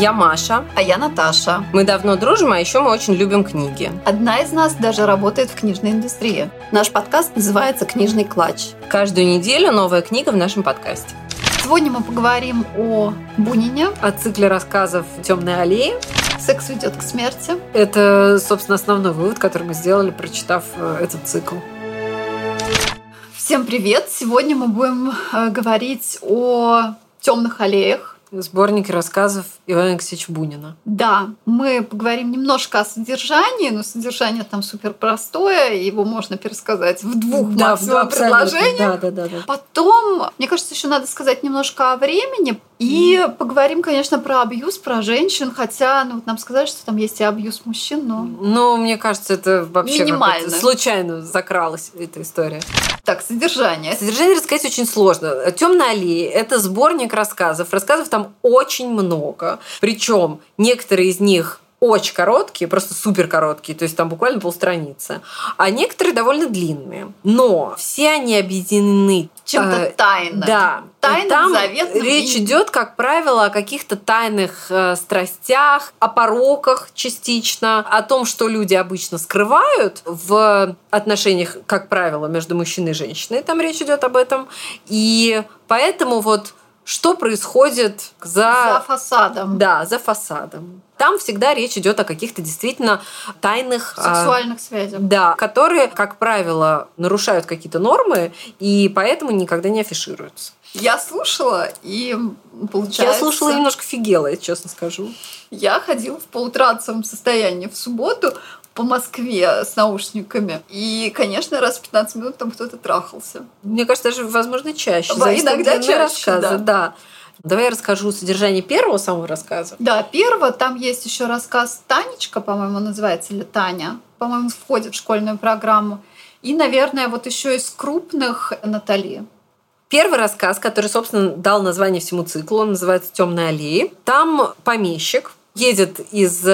Я Маша. А я Наташа. Мы давно дружим, а еще мы очень любим книги. Одна из нас даже работает в книжной индустрии. Наш подкаст называется «Книжный клатч». Каждую неделю новая книга в нашем подкасте. Сегодня мы поговорим о Бунине. О цикле рассказов «Темная аллея». «Секс ведет к смерти». Это, собственно, основной вывод, который мы сделали, прочитав э, этот цикл. Всем привет! Сегодня мы будем э, говорить о темных аллеях, Сборники рассказов Ивана Алексеевича Бунина. Да, мы поговорим немножко о содержании, но содержание там супер простое, его можно пересказать в двух да, максимум предложениях. Да, да, да, да. Потом, мне кажется, еще надо сказать немножко о времени, и mm. поговорим, конечно, про абьюз, про женщин, хотя ну, вот нам сказали, что там есть и абьюз мужчин, но... Ну, мне кажется, это вообще Минимально. случайно закралась эта история. Так, содержание. Содержание рассказать очень сложно. Темная аллея – это сборник рассказов. Рассказов там очень много. Причем некоторые из них очень короткие, просто супер короткие, то есть там буквально полстраницы, а некоторые довольно длинные. Но все они объединены чем-то э, тайным. Да. Тайным, там заветным. Речь и... идет, как правило, о каких-то тайных э, страстях, о пороках частично, о том, что люди обычно скрывают в отношениях, как правило, между мужчиной и женщиной. Там речь идет об этом. И поэтому вот что происходит за... За фасадом. Да, за фасадом. Там всегда речь идет о каких-то действительно тайных... А, Сексуальных а, связях. Да, которые, как правило, нарушают какие-то нормы и поэтому никогда не афишируются. Я слушала, и получается... Я слушала и немножко фигела, я честно скажу. Я ходила в полутрансовом состоянии в субботу, по Москве с наушниками. И, конечно, раз в 15 минут там кто-то трахался. Мне кажется, даже, возможно, чаще. Да, иногда чаще, рассказы, да. да. Давай я расскажу содержание первого самого рассказа. Да, первого. Там есть еще рассказ Танечка, по-моему, называется, или Таня. По-моему, входит в школьную программу. И, наверное, вот еще из крупных Натали. Первый рассказ, который, собственно, дал название всему циклу, он называется «Темная аллея». Там помещик едет из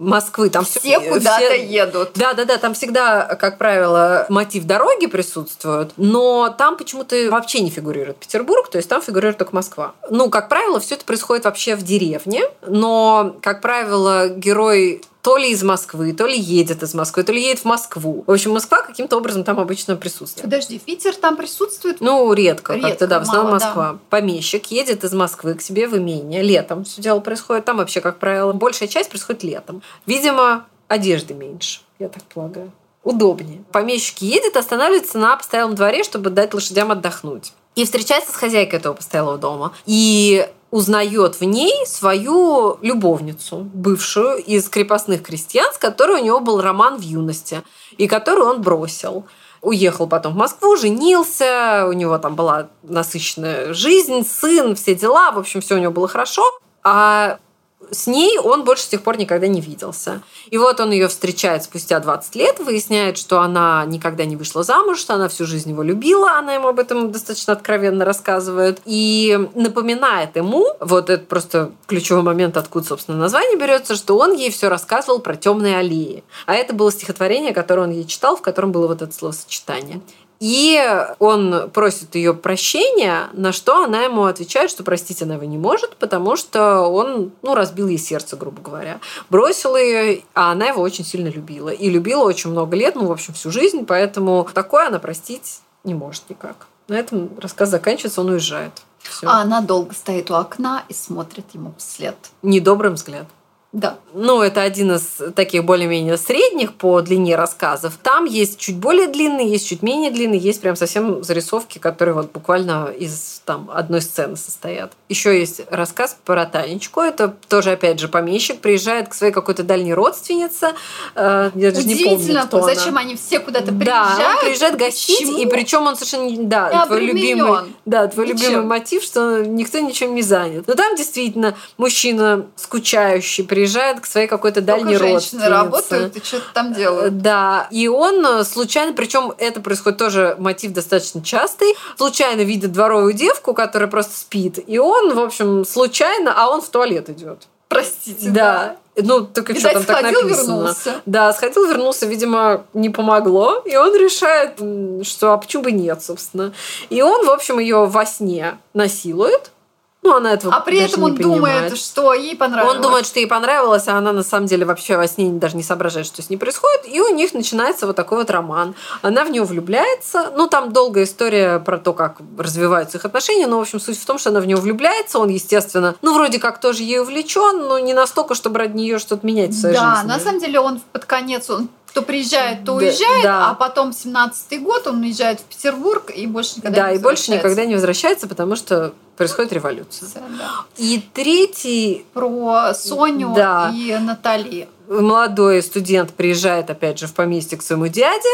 Москвы. Там все, все куда-то все... едут. Да, да, да. Там всегда, как правило, мотив дороги присутствует, но там почему-то вообще не фигурирует Петербург, то есть там фигурирует только Москва. Ну, как правило, все это происходит вообще в деревне, но, как правило, герой то ли из Москвы, то ли едет из Москвы, то ли едет в Москву. В общем, Москва каким-то образом там обычно присутствует. Подожди, Питер там присутствует? Ну, редко, редко как-то, да, в основном Москва. Да. Помещик едет из Москвы к себе в имение. Летом все дело происходит. Там вообще, как правило, большая часть происходит летом. Видимо, одежды меньше, я так полагаю удобнее. Помещик едет, останавливается на постоялом дворе, чтобы дать лошадям отдохнуть. И встречается с хозяйкой этого постоялого дома. И узнает в ней свою любовницу, бывшую из крепостных крестьян, с которой у него был роман в юности, и которую он бросил. Уехал потом в Москву, женился, у него там была насыщенная жизнь, сын, все дела, в общем, все у него было хорошо. А с ней он больше с тех пор никогда не виделся. И вот он ее встречает спустя 20 лет, выясняет, что она никогда не вышла замуж, что она всю жизнь его любила, она ему об этом достаточно откровенно рассказывает, и напоминает ему, вот это просто ключевой момент, откуда, собственно, название берется, что он ей все рассказывал про темные аллеи. А это было стихотворение, которое он ей читал, в котором было вот это словосочетание. И он просит ее прощения, на что она ему отвечает, что простить она его не может, потому что он ну, разбил ей сердце, грубо говоря. Бросил ее, а она его очень сильно любила. И любила очень много лет, ну, в общем, всю жизнь, поэтому такое она простить не может никак. На этом рассказ заканчивается, он уезжает. Всё. А она долго стоит у окна и смотрит ему вслед. Недобрым взглядом. Да. Ну, это один из таких более-менее средних по длине рассказов. Там есть чуть более длинные, есть чуть менее длинные, есть прям совсем зарисовки, которые вот буквально из там одной сцены состоят. Еще есть рассказ про Танечку. Это тоже, опять же, помещик приезжает к своей какой-то дальней родственнице. Э, я даже не помню, кто зачем она. они все куда-то приезжают? Да, он приезжает гостить, Почему? и причем он совершенно... Да, твой любимый, да, твой Ничем. любимый мотив, что никто ничем не занят. Но там действительно мужчина скучающий, приезжает к своей какой-то дальней Только родственнице. работают и что-то там делают. Да, и он э, случайно, причем это происходит тоже мотив достаточно частый, случайно видит дворовую девку, которая просто спит, и он, в общем, случайно, а он в туалет идет. Простите. Да. да. Ну, только что там так написано. Вернулся. Да, сходил, вернулся, видимо, не помогло. И он решает, что а почему бы нет, собственно. И он, в общем, ее во сне насилует Ну, она этого А при этом он думает, что ей понравилось. Он думает, что ей понравилось, а она на самом деле вообще во сне даже не соображает, что с ней происходит. И у них начинается вот такой вот роман. Она в него влюбляется. Ну, там долгая история про то, как развиваются их отношения. Но, в общем, суть в том, что она в него влюбляется. Он, естественно, ну, вроде как тоже ей увлечен, но не настолько, чтобы ради нее что-то менять в своей да, жизни. Да, на самом деле он под конец, он кто приезжает, то уезжает, да. а потом 17-й год он уезжает в Петербург и больше никогда да, не возвращается. Да, и больше никогда не возвращается, потому что происходит революция. Да. И третий... Про Соню да. и Натали. Молодой студент приезжает, опять же, в поместье к своему дяде.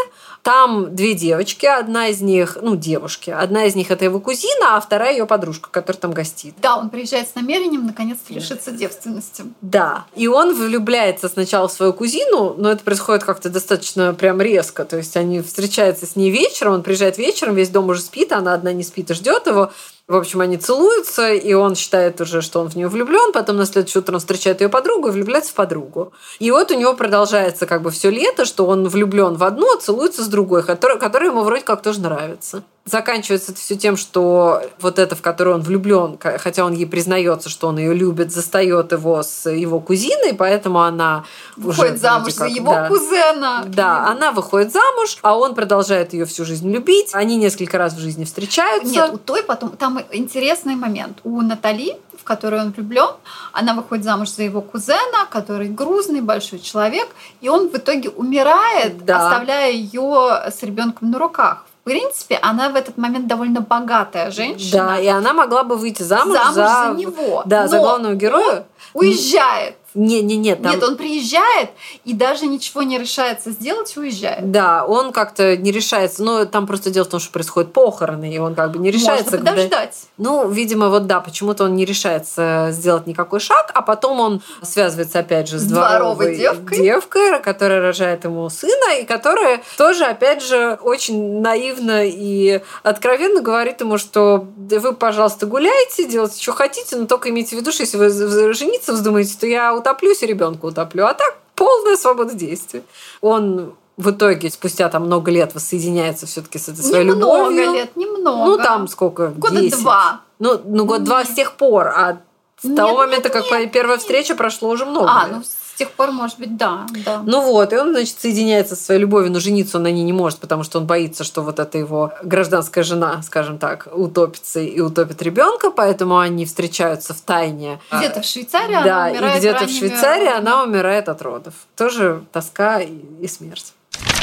Там две девочки, одна из них, ну, девушки, одна из них это его кузина, а вторая ее подружка, которая там гостит. Да, он приезжает с намерением наконец-то лишиться девственности. Да, и он влюбляется сначала в свою кузину, но это происходит как-то достаточно прям резко, то есть они встречаются с ней вечером, он приезжает вечером, весь дом уже спит, она одна не спит и ждет его, в общем, они целуются, и он считает уже, что он в нее влюблен. Потом на следующее утро он встречает ее подругу и влюбляется в подругу. И вот у него продолжается как бы все лето, что он влюблен в одну, а целуется с другой, которая, которая ему вроде как тоже нравится заканчивается это все тем, что вот это, в которую он влюблен, хотя он ей признается, что он ее любит, застает его с его кузиной, поэтому она выходит уже, замуж как, за его да, кузена. Да, она выходит замуж, а он продолжает ее всю жизнь любить. Они несколько раз в жизни встречаются. Нет, у той потом там интересный момент. У Натали в которую он влюблен, она выходит замуж за его кузена, который грузный, большой человек, и он в итоге умирает, да. оставляя ее с ребенком на руках в принципе, она в этот момент довольно богатая женщина. Да, и она могла бы выйти замуж, замуж за, за него. Да, за главного героя. уезжает. Не, не, нет. Там... Нет, он приезжает и даже ничего не решается сделать, уезжает. Да, он как-то не решается. Но там просто дело в том, что происходят похороны, и он как бы не решается. Можно подождать. Когда... Ну, видимо, вот да, почему-то он не решается сделать никакой шаг, а потом он связывается опять же с дворовой, дворовой девкой. девкой, которая рожает ему сына, и которая тоже, опять же, очень наивно и откровенно говорит ему, что вы, пожалуйста, гуляйте, делайте, что хотите, но только имейте в виду, что если вы жениться вздумаете, то я утоплюсь и ребенка утоплю. А так полная свобода действий. Он в итоге спустя там много лет воссоединяется все-таки с этой своей немного любовью. Немного лет, немного. Ну, там сколько? Года 10. два. Ну, ну год-два с тех пор. А с нет, того момента, нет, как нет, первая нет. встреча, прошло уже много а, лет. Ну, тех пор, может быть, да, да. Ну вот, и он, значит, соединяется со своей любовью, но жениться он на ней не может, потому что он боится, что вот эта его гражданская жена, скажем так, утопится и утопит ребенка, поэтому они встречаются в тайне. Где-то в Швейцарии да, она умирает и где-то в Швейцарии она умирает от родов. Тоже тоска и смерть.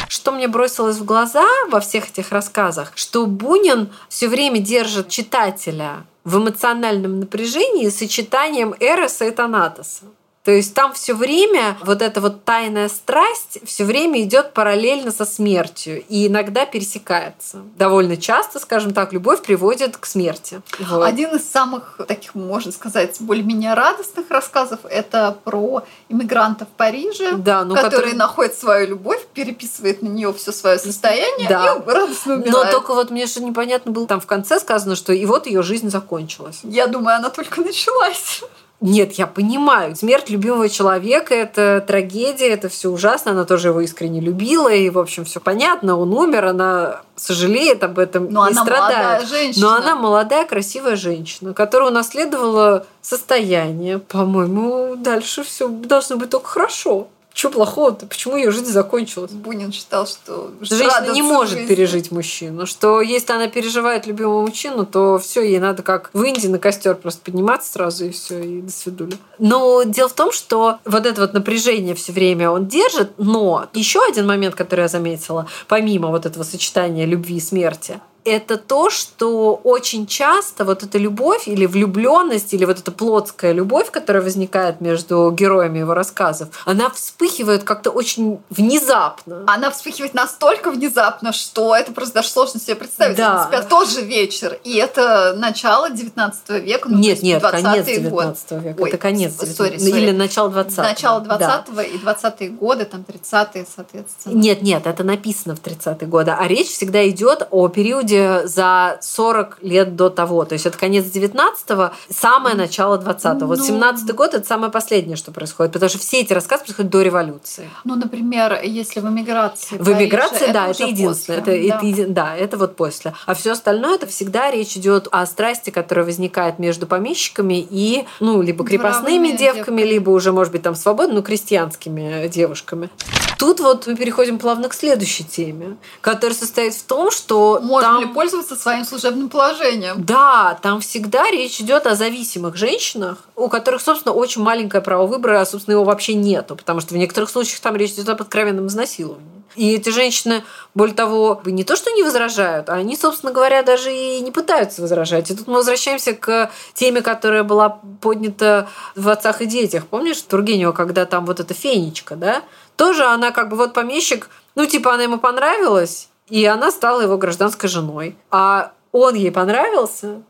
Что мне бросилось в глаза во всех этих рассказах, что Бунин все время держит читателя в эмоциональном напряжении сочетанием Эроса и Танатоса. То есть там все время вот эта вот тайная страсть все время идет параллельно со смертью и иногда пересекается. Довольно часто, скажем так, любовь приводит к смерти. Вот. Один из самых таких, можно сказать, более-менее радостных рассказов это про иммигранта в Париже, да, ну, который, который находит свою любовь, переписывает на нее все свое состояние да. и радостно умирает. Но только вот мне что непонятно было, там в конце сказано, что и вот ее жизнь закончилась. Я думаю, она только началась. Нет, я понимаю. Смерть любимого человека – это трагедия, это все ужасно. Она тоже его искренне любила, и, в общем, все понятно. Он умер, она сожалеет об этом Но и она страдает. Женщина. Но она молодая, красивая женщина, которая унаследовала состояние. По-моему, дальше все должно быть только хорошо. Что плохого-то? Почему ее жизнь закончилась? Бунин считал, что женщина не может жизнь. пережить мужчину. Что если она переживает любимого мужчину, то все, ей надо как в Индии на костер просто подниматься сразу и все, и до свидули. Но дело в том, что вот это вот напряжение все время он держит, но еще один момент, который я заметила, помимо вот этого сочетания любви и смерти, это то, что очень часто вот эта любовь или влюбленность, или вот эта плотская любовь, которая возникает между героями его рассказов, она вспыхивает как-то очень внезапно. Она вспыхивает настолько внезапно, что это просто даже сложно себе представить. Да. Это тот же вечер. И это начало 19 века. Ну, нет, нет, конец 19 века. Ой, это конец. Sorry, sorry. Или начало 20 Начало 20 да. и 20-е годы, там 30-е, соответственно. Нет, нет, это написано в 30-е годы. А речь всегда идет о периоде периоде за 40 лет до того. То есть это конец 19-го, самое начало 20-го. Ну... Вот 17-й год это самое последнее, что происходит, потому что все эти рассказы происходят до революции. Ну, например, если в эмиграции. В эмиграции, да, это, это единственное. Это, да. Это, да, это вот после. А все остальное это всегда речь идет о страсти, которая возникает между помещиками и, ну, либо крепостными девками, девками, либо уже, может быть, там свободно, ну, крестьянскими девушками. Тут вот мы переходим плавно к следующей теме, которая состоит в том, что можно там... ли пользоваться своим служебным положением? Да, там всегда речь идет о зависимых женщинах, у которых, собственно, очень маленькое право выбора, а, собственно, его вообще нету, потому что в некоторых случаях там речь идет об откровенном изнасиловании. И эти женщины, более того, не то, что не возражают, а они, собственно говоря, даже и не пытаются возражать. И тут мы возвращаемся к теме, которая была поднята в «Отцах и детях». Помнишь Тургенева, когда там вот эта фенечка, да? Тоже она как бы вот помещик, ну типа она ему понравилась, и она стала его гражданской женой. А он ей понравился.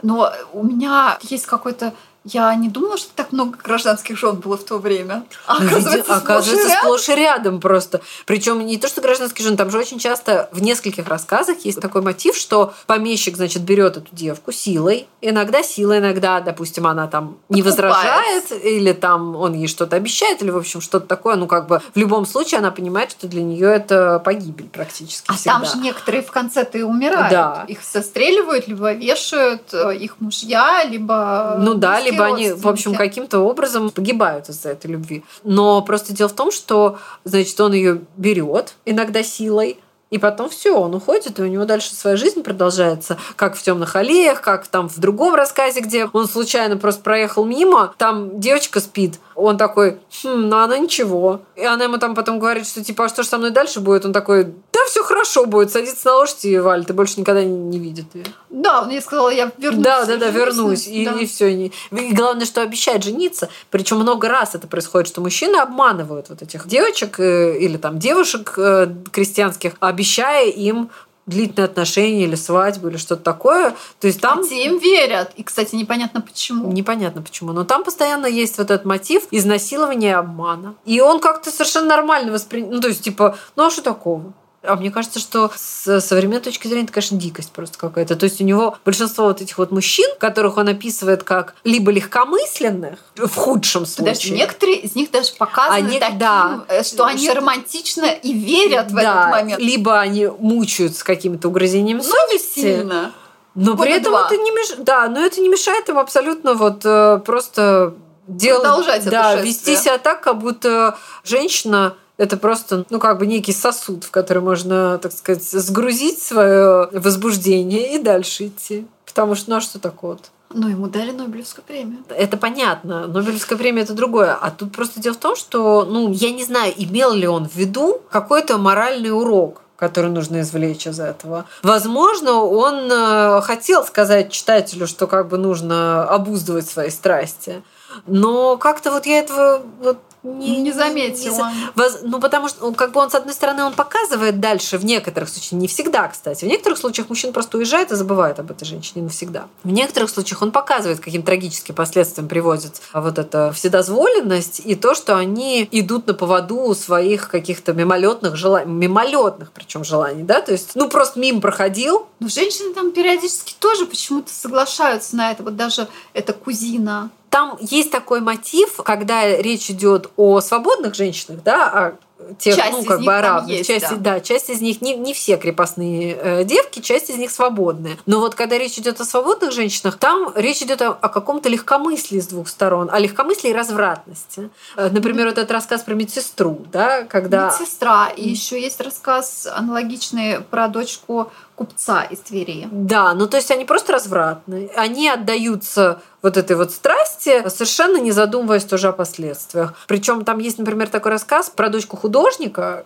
Но у меня есть какой-то я не думала, что так много гражданских жен было в то время. А оказывается, оказывается сплошь, сплошь и рядом просто. Причем не то, что гражданские жены, там же очень часто в нескольких рассказах есть такой мотив, что помещик, значит, берет эту девку силой, иногда силой, иногда, допустим, она там не возражает, или там он ей что-то обещает, или, в общем, что-то такое. Ну, как бы в любом случае она понимает, что для нее это погибель практически. А всегда. там же некоторые в конце-то и умирают. Да. Их застреливают, либо вешают э, их мужья, либо. Ну да, либо либо они, в общем, каким-то образом погибают из-за этой любви. Но просто дело в том, что, значит, он ее берет иногда силой, и потом все, он уходит, и у него дальше своя жизнь продолжается, как в темных аллеях, как там в другом рассказе, где он случайно просто проехал мимо, там девочка спит, он такой, хм, ну она ничего. И она ему там потом говорит, что типа, а что же со мной дальше будет? Он такой, все хорошо будет, садится на лошадь и Валь, ты больше никогда не, видит ее. Да, он ей сказал, я вернусь. Да, да, да, вернусь. И, да. и все. И главное, что обещает жениться. Причем много раз это происходит, что мужчины обманывают вот этих девочек э, или там девушек э, крестьянских, обещая им длительные отношения или свадьбу или что-то такое. То есть там... А те им верят. И, кстати, непонятно почему. Непонятно почему. Но там постоянно есть вот этот мотив изнасилования и обмана. И он как-то совершенно нормально воспринимает. Ну, то есть, типа, ну а что такого? А мне кажется, что с современной точки зрения это, конечно, дикость просто какая-то. То есть у него большинство вот этих вот мужчин, которых он описывает как либо легкомысленных, в худшем случае. Подожди, некоторые из них даже показаны они, таким, да, э, что они романтично и верят в да, этот момент. Либо они мучаются какими-то угрызениями но совести. Не сильно. Но Года при этом два. это не мешает. Да, но это не мешает им абсолютно вот э, просто делать. Продолжать да, вести себя так, как будто женщина это просто, ну, как бы некий сосуд, в который можно, так сказать, сгрузить свое возбуждение и дальше идти. Потому что, ну, а что такое? Ну, ему дали Нобелевскую премию. Это понятно. Нобелевская премия это другое. А тут просто дело в том, что, ну, я не знаю, имел ли он в виду какой-то моральный урок который нужно извлечь из этого. Возможно, он э, хотел сказать читателю, что как бы нужно обуздывать свои страсти. Но как-то вот я этого вот не, не заметила. Не, ну, потому что, ну, как бы он, с одной стороны, он показывает дальше, в некоторых случаях, не всегда, кстати. В некоторых случаях мужчина просто уезжает и забывает об этой женщине навсегда. В некоторых случаях он показывает, каким трагическим последствиям приводит вот эта вседозволенность и то, что они идут на поводу своих каких-то мимолетных желаний, мимолетных причем желаний, да, то есть, ну, просто мимо проходил. Но женщины там периодически тоже почему-то соглашаются на это. Вот даже эта кузина там есть такой мотив, когда речь идет о свободных женщинах, да, о тех, часть ну, как бы арабов. часть, да. да, часть из них, не, не все крепостные э, девки, часть из них свободные. Но вот когда речь идет о свободных женщинах, там речь идет о, о каком-то легкомыслии с двух сторон, о легкомыслии и развратности. Э, например, вот этот рассказ про медсестру, да, когда... Медсестра. И еще есть рассказ аналогичный про дочку купца из Твери. Да, ну то есть они просто развратны. Они отдаются вот этой вот страсти, совершенно не задумываясь тоже о последствиях. Причем там есть, например, такой рассказ про дочку художника,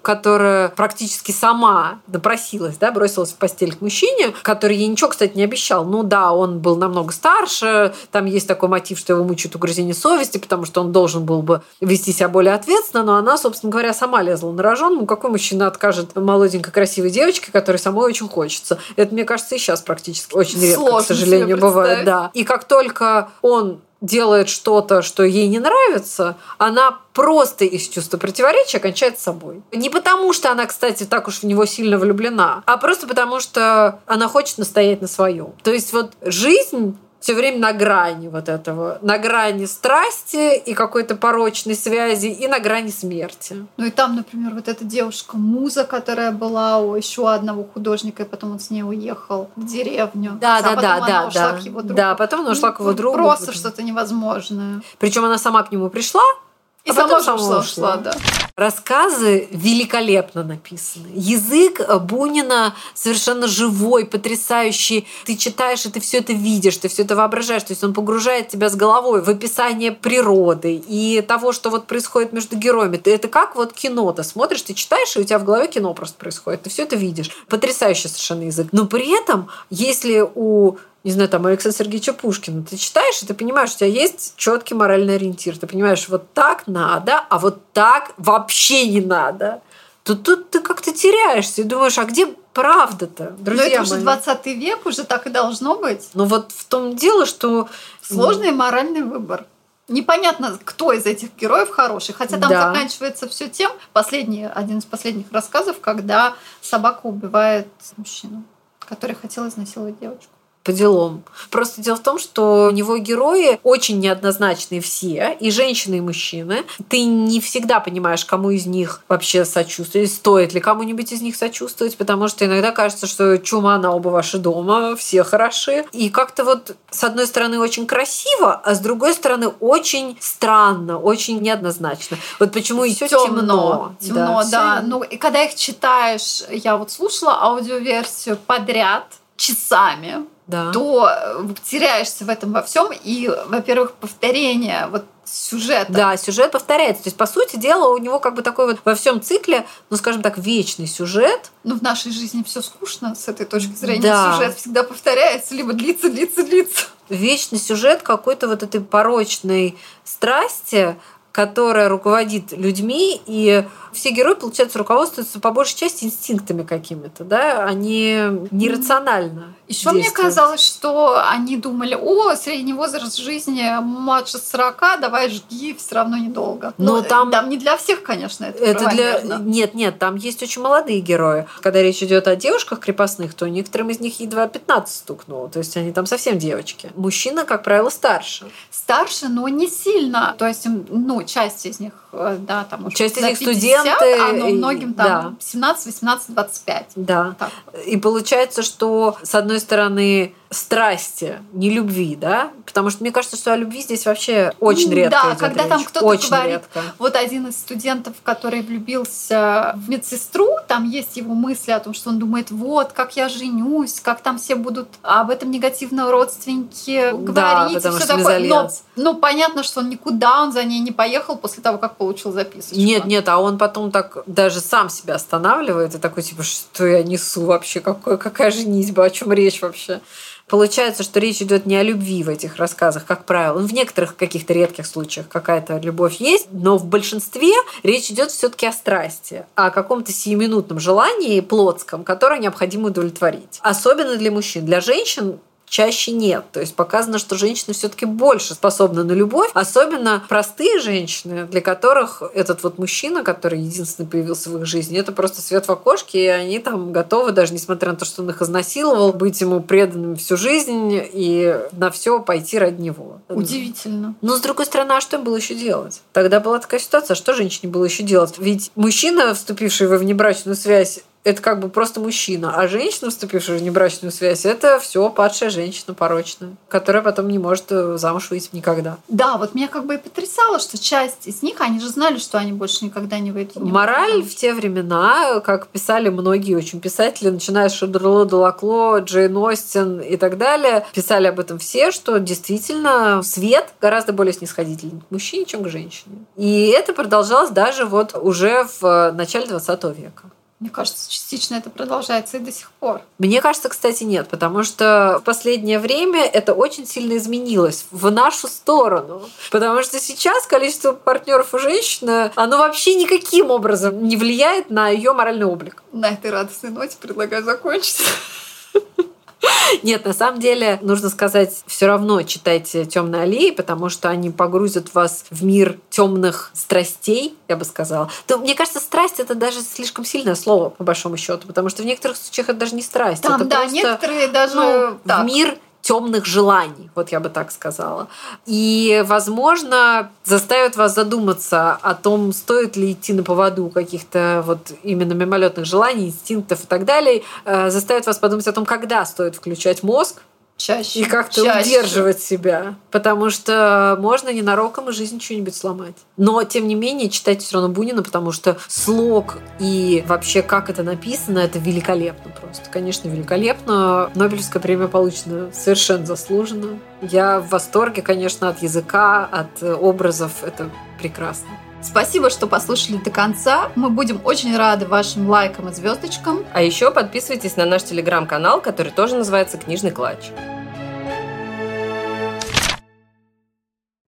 которая практически сама допросилась, да, бросилась в постель к мужчине, который ей ничего, кстати, не обещал. Ну да, он был намного старше, там есть такой мотив, что его мучают угрызение совести, потому что он должен был бы вести себя более ответственно, но она, собственно говоря, сама лезла на рожон. Ну какой мужчина откажет молоденькой красивой девочке, которой самой очень хочется? Это, мне кажется, и сейчас практически очень редко, Сложно к сожалению, бывает. Да. И как только он делает что-то, что ей не нравится, она просто из чувства противоречия кончает с собой. Не потому, что она, кстати, так уж в него сильно влюблена, а просто потому, что она хочет настоять на своем. То есть вот жизнь все время на грани вот этого, на грани страсти и какой-то порочной связи, и на грани смерти. Ну и там, например, вот эта девушка Муза, которая была у еще одного художника, и потом он с ней уехал в деревню. Да, а да, да, да, да. К его другу. Да, потом она ушла к его ну, другу. Просто что-то невозможное. Причем она сама к нему пришла, и а сама сама ушла, ушла, да. Рассказы великолепно написаны. Язык Бунина совершенно живой, потрясающий. Ты читаешь, и ты все это видишь, ты все это воображаешь. То есть он погружает тебя с головой в описание природы и того, что вот происходит между героями. Ты это как вот кино. Ты смотришь, ты читаешь, и у тебя в голове кино просто происходит. Ты все это видишь. Потрясающий совершенно язык. Но при этом, если у не знаю, там, Александра Сергеевича Пушкина. Ты читаешь, и ты понимаешь, у тебя есть четкий моральный ориентир. Ты понимаешь, вот так надо, а вот так вообще не надо. Тут, тут ты как-то теряешься и думаешь, а где правда-то, друзья Но это уже 20 век, уже так и должно быть. Ну вот в том дело, что... Сложный моральный выбор. Непонятно, кто из этих героев хороший. Хотя там да. заканчивается все тем, последний, один из последних рассказов, когда собака убивает мужчину, который хотел изнасиловать девочку по делам. Просто дело в том, что у него герои очень неоднозначные все, и женщины, и мужчины. Ты не всегда понимаешь, кому из них вообще сочувствовать, стоит ли кому-нибудь из них сочувствовать, потому что иногда кажется, что чума на оба ваши дома, все хороши. И как-то вот с одной стороны очень красиво, а с другой стороны очень странно, очень неоднозначно. Вот почему и все темно. Темно, да. да. Ну и когда их читаешь, я вот слушала аудиоверсию подряд часами да. то э, теряешься в этом во всем. И, во-первых, повторение вот сюжета. Да, сюжет повторяется. То есть, по сути дела, у него как бы такой вот во всем цикле, ну, скажем так, вечный сюжет. Ну, в нашей жизни все скучно с этой точки зрения. Да. Сюжет всегда повторяется, либо длится, длится, длится. Вечный сюжет какой-то вот этой порочной страсти, которая руководит людьми, и все герои, получается, руководствуются по большей части инстинктами какими-то, да, они нерационально. Еще мне казалось, что они думали, о, средний возраст жизни младше 40, давай жги, все равно недолго. Но, Но там, там не для всех, конечно, это, это для Нет, нет, там есть очень молодые герои. Когда речь идет о девушках крепостных, то некоторым из них едва 15 стукнуло, то есть они там совсем девочки. Мужчина, как правило, старше. Старше, но не сильно. То есть, ну, часть из них, э, да, там Часть из них студенты, студенты. А но многим там да. 17, 18, 25. Да. Так. И получается, что с одной стороны страсти, не любви, да? Потому что мне кажется, что о любви здесь вообще очень редко Да, когда речь. там кто-то очень говорит, редко. вот один из студентов, который влюбился в медсестру, там есть его мысли о том, что он думает, вот, как я женюсь, как там все будут об этом негативно родственники говорить. Да, потому что такое. Но, ну, понятно, что он никуда, он за ней не поехал после того, как получил записочку. Нет, нет, а он потом так даже сам себя останавливает и такой, типа, что я несу вообще, какой, какая женитьба, о чем речь вообще? Получается, что речь идет не о любви в этих рассказах, как правило. Ну, в некоторых каких-то редких случаях какая-то любовь есть, но в большинстве речь идет все-таки о страсти, о каком-то сиюминутном желании плотском, которое необходимо удовлетворить. Особенно для мужчин. Для женщин чаще нет. То есть показано, что женщины все-таки больше способны на любовь, особенно простые женщины, для которых этот вот мужчина, который единственный появился в их жизни, это просто свет в окошке, и они там готовы, даже несмотря на то, что он их изнасиловал, быть ему преданными всю жизнь и на все пойти ради него. Удивительно. Но с другой стороны, а что им было еще делать? Тогда была такая ситуация, а что женщине было еще делать? Ведь мужчина, вступивший во внебрачную связь, это как бы просто мужчина, а женщина, вступившая в небрачную связь, это все падшая женщина порочная, которая потом не может э, замуж выйти никогда. Да, вот меня как бы и потрясало, что часть из них, они же знали, что они больше никогда не выйдут. Мораль в те времена, как писали многие очень писатели, начиная с Шадерло Делакло, Джейн Остин и так далее, писали об этом все, что действительно свет гораздо более снисходительный к мужчине, чем к женщине. И это продолжалось даже вот уже в э, начале 20 века. Мне кажется, частично это продолжается и до сих пор. Мне кажется, кстати, нет, потому что в последнее время это очень сильно изменилось в нашу сторону. Потому что сейчас количество партнеров у женщины, оно вообще никаким образом не влияет на ее моральный облик. На этой радостной ноте предлагаю закончить. Нет, на самом деле, нужно сказать, все равно читайте темные аллеи, потому что они погрузят вас в мир темных страстей, я бы сказала. То, мне кажется, страсть это даже слишком сильное слово, по большому счету, потому что в некоторых случаях это даже не страсть. Там, это да, просто, некоторые даже ну, в мир темных желаний, вот я бы так сказала. И, возможно, заставят вас задуматься о том, стоит ли идти на поводу каких-то вот именно мимолетных желаний, инстинктов и так далее, э, заставят вас подумать о том, когда стоит включать мозг, Чаще. И как-то чаще. удерживать себя. Потому что можно ненароком и жизнь что-нибудь сломать. Но, тем не менее, читайте все равно Бунина, потому что слог и вообще как это написано, это великолепно просто. Конечно, великолепно. Нобелевская премия получена совершенно заслуженно. Я в восторге, конечно, от языка, от образов. Это прекрасно. Спасибо, что послушали до конца. Мы будем очень рады вашим лайкам и звездочкам. А еще подписывайтесь на наш телеграм-канал, который тоже называется «Книжный клатч».